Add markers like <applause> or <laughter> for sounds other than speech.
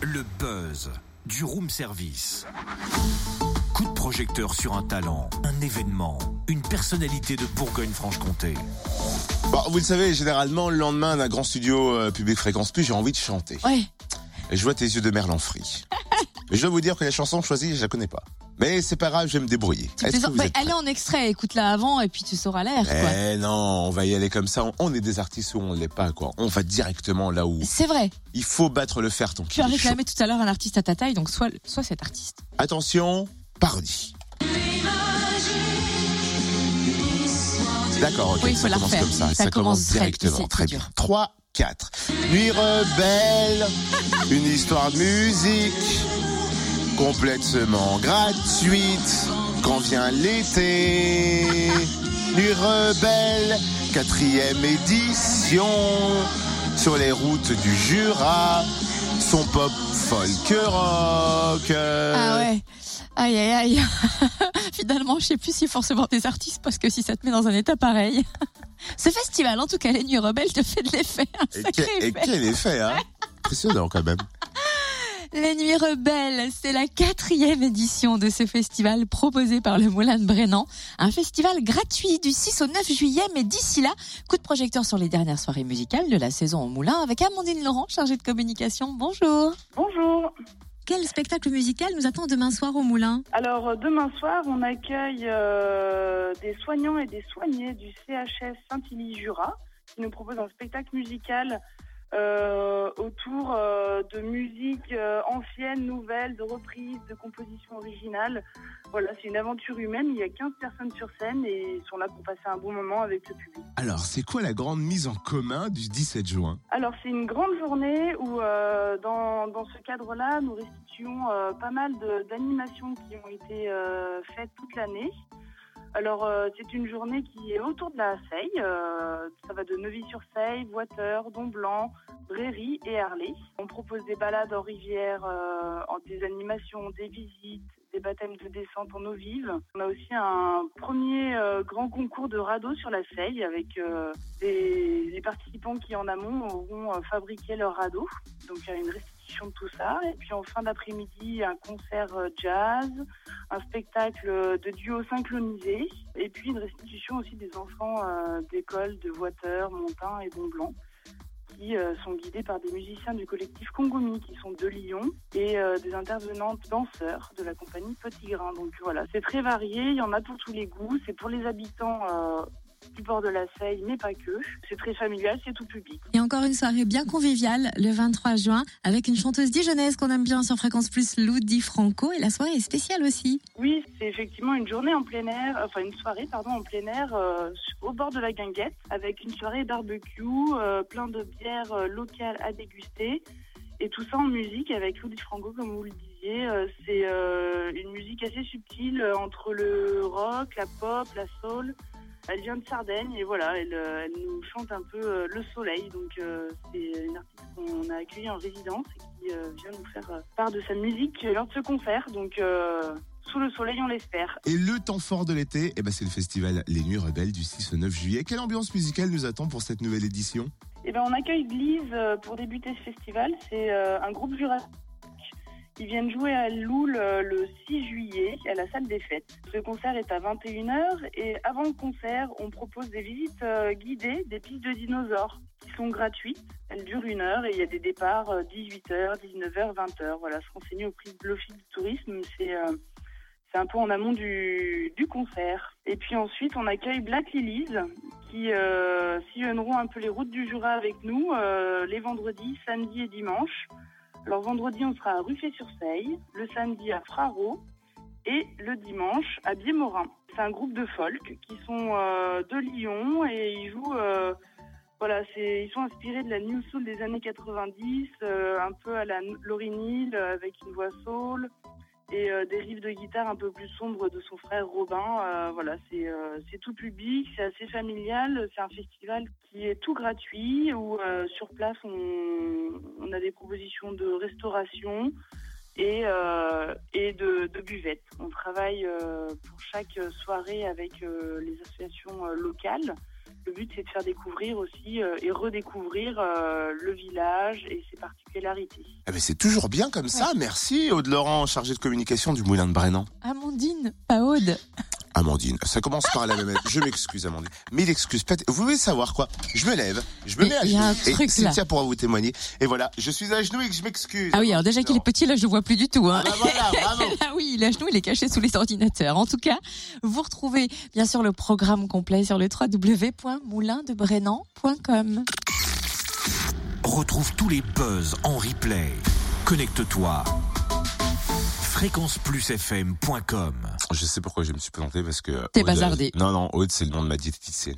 Le buzz du room service. Coup de projecteur sur un talent, un événement, une personnalité de Bourgogne-Franche-Comté. Bon, vous le savez, généralement, le lendemain d'un grand studio euh, public fréquence plus, j'ai envie de chanter. Ouais. Et je vois tes yeux de merlan frit. <laughs> Mais je dois vous dire que la chanson choisie, je la connais pas. Mais c'est pas grave, je vais me débrouiller. Tu que vous êtes allez en extrait, écoute-la avant et puis tu sauras l'air. Eh non, on va y aller comme ça. On- est des artistes ou on l'est pas, quoi. On va directement là où C'est vrai. il faut battre le fer tant Tu as réclamé tout à l'heure un artiste à ta taille, donc soit, soit cet artiste. Attention, parodie. D'accord, ok, Oui, il faut ça la commence refaire. comme ça. Ça commence commence directement. Très bien. 3, 4. Nuit rebelle, une histoire de musique complètement gratuite quand vient l'été. Nuit rebelle, quatrième édition sur les routes du Jura. Son pop folk rock. Ah ouais. Aïe aïe aïe. <laughs> Finalement, je sais plus faut recevoir des artistes parce que si ça te met dans un état pareil. <laughs> Ce festival, en tout cas, les Nuits Rebelles, te fait de l'effet. Et, quel, et effet. quel effet, hein <laughs> Impressionnant quand même. Les Nuits Rebelles, c'est la quatrième édition de ce festival proposé par le Moulin de Brennan. Un festival gratuit du 6 au 9 juillet, mais d'ici là, coup de projecteur sur les dernières soirées musicales de la saison au Moulin avec Amandine Laurent, chargée de communication. Bonjour. Bonjour. Quel spectacle musical nous attend demain soir au Moulin? Alors euh, demain soir, on accueille euh, des soignants et des soignés du CHS Saint-Élie-Jura qui nous proposent un spectacle musical euh, autour euh, de musique euh, ancienne, nouvelle, de reprises, de compositions originales. Voilà, c'est une aventure humaine. Il y a 15 personnes sur scène et ils sont là pour passer un bon moment avec le public. Alors, c'est quoi la grande mise en commun du 17 juin? Alors c'est une grande journée où dans, dans ce cadre-là, nous restituons pas mal d'animations qui ont été faites toute l'année. Alors euh, c'est une journée qui est autour de la Seille. euh, ça va de Neuvy-sur-Seille, Voiteur, Don-Blanc, Bréry et Harlay. On propose des balades en rivière, euh, des animations, des visites, des baptêmes de descente en eau vive. On a aussi un premier euh, grand concours de radeau sur la Seille avec euh, des, les participants qui en amont auront euh, fabriqué leur radeau. Donc il y a une restitution de tout ça. Et puis en fin d'après-midi, un concert euh, jazz, un spectacle de duo synchronisé, et puis une restitution aussi des enfants d'école de Voiteur, Montin et Don Blanc qui euh, sont guidés par des musiciens du collectif Congomi qui sont de Lyon et euh, des intervenantes danseurs de la compagnie Petit Grain. Donc voilà, c'est très varié, il y en a pour tous les goûts, c'est pour les habitants euh, du bord de la Seille, mais pas que. C'est très familial, c'est tout public. Et encore une soirée bien conviviale le 23 juin avec une chanteuse dijonnaise qu'on aime bien sur Fréquence Plus, Lou Di Franco. Et la soirée est spéciale aussi. Oui, c'est effectivement une journée en plein air, enfin une soirée, pardon, en plein air euh, au bord de la guinguette avec une soirée barbecue, euh, plein de bières euh, locales à déguster et tout ça en musique avec Lou Di Franco, comme vous le disiez. C'est une musique assez subtile entre le rock, la pop, la soul. Elle vient de Sardaigne et voilà, elle, euh, elle nous chante un peu euh, le soleil. Donc euh, c'est une artiste qu'on a accueillie en résidence et qui vient nous faire part de sa musique lors de ce concert. Donc sous le soleil, on l'espère. Et le temps fort de l'été, eh ben c'est le festival Les Nuits Rebelles du 6 au 9 juillet. Quelle ambiance musicale nous attend pour cette nouvelle édition? Eh ben, on accueille Glise pour débuter ce festival. C'est un groupe jurassique. Ils viennent jouer à Loul euh, le 6 juillet à la salle des fêtes. Ce concert est à 21h et avant le concert, on propose des visites euh, guidées des pistes de dinosaures qui sont gratuites. Elles durent une heure et il y a des départs euh, 18h, 19h, 20h. Voilà, se renseigner au prix de l'Office du tourisme, c'est euh, un peu en amont du, concert. Et puis ensuite, on accueille Black Lilies qui sillonneront un peu les routes du Jura avec nous les vendredis, samedis et dimanches. Alors vendredi, on sera à Ruffet-sur-Seille, le samedi à Fraro et le dimanche à Biémorin. C'est un groupe de folk qui sont euh, de Lyon et ils jouent. euh, voilà, ils sont inspirés de la new soul des années 90, euh, un peu à la Laurie avec une voix soul et euh, des riffs de guitare un peu plus sombres de son frère Robin. Euh, voilà, c'est euh, c'est tout public, c'est assez familial. C'est un festival qui est tout gratuit où euh, sur place on, a des propositions de restauration et, et de, de buvette. On travaille pour chaque soirée avec les associations locales. Le but, c'est de faire découvrir aussi euh, et redécouvrir euh, le village et ses particularités. Ah mais c'est toujours bien comme ça. Merci Aude Laurent, chargée de communication du Moulin de Brennan. Amandine, pas Aude. Amandine, ça commence par la même. <laughs> Je m'excuse Amandine. Mille excuses. Vous voulez savoir quoi? Je me lève, je me mets à il y a genoux un et truc, là. Cynthia pourra vous témoigner. Et voilà, je suis à genoux et que je m'excuse. Ah oui, alors déjà qu'il est petit, là, je le vois plus du tout. Hein. Ah bah voilà, bravo. <laughs> Il est à genoux, il est caché sous les ordinateurs. En tout cas, vous retrouvez bien sûr le programme complet sur le www.moulindebrennan.com. Retrouve tous les buzz en replay. Connecte-toi. fréquenceplusfm.com Je sais pourquoi je me suis planté parce que. T'es bazardé. Non non, Aude c'est le nom de ma diététicienne.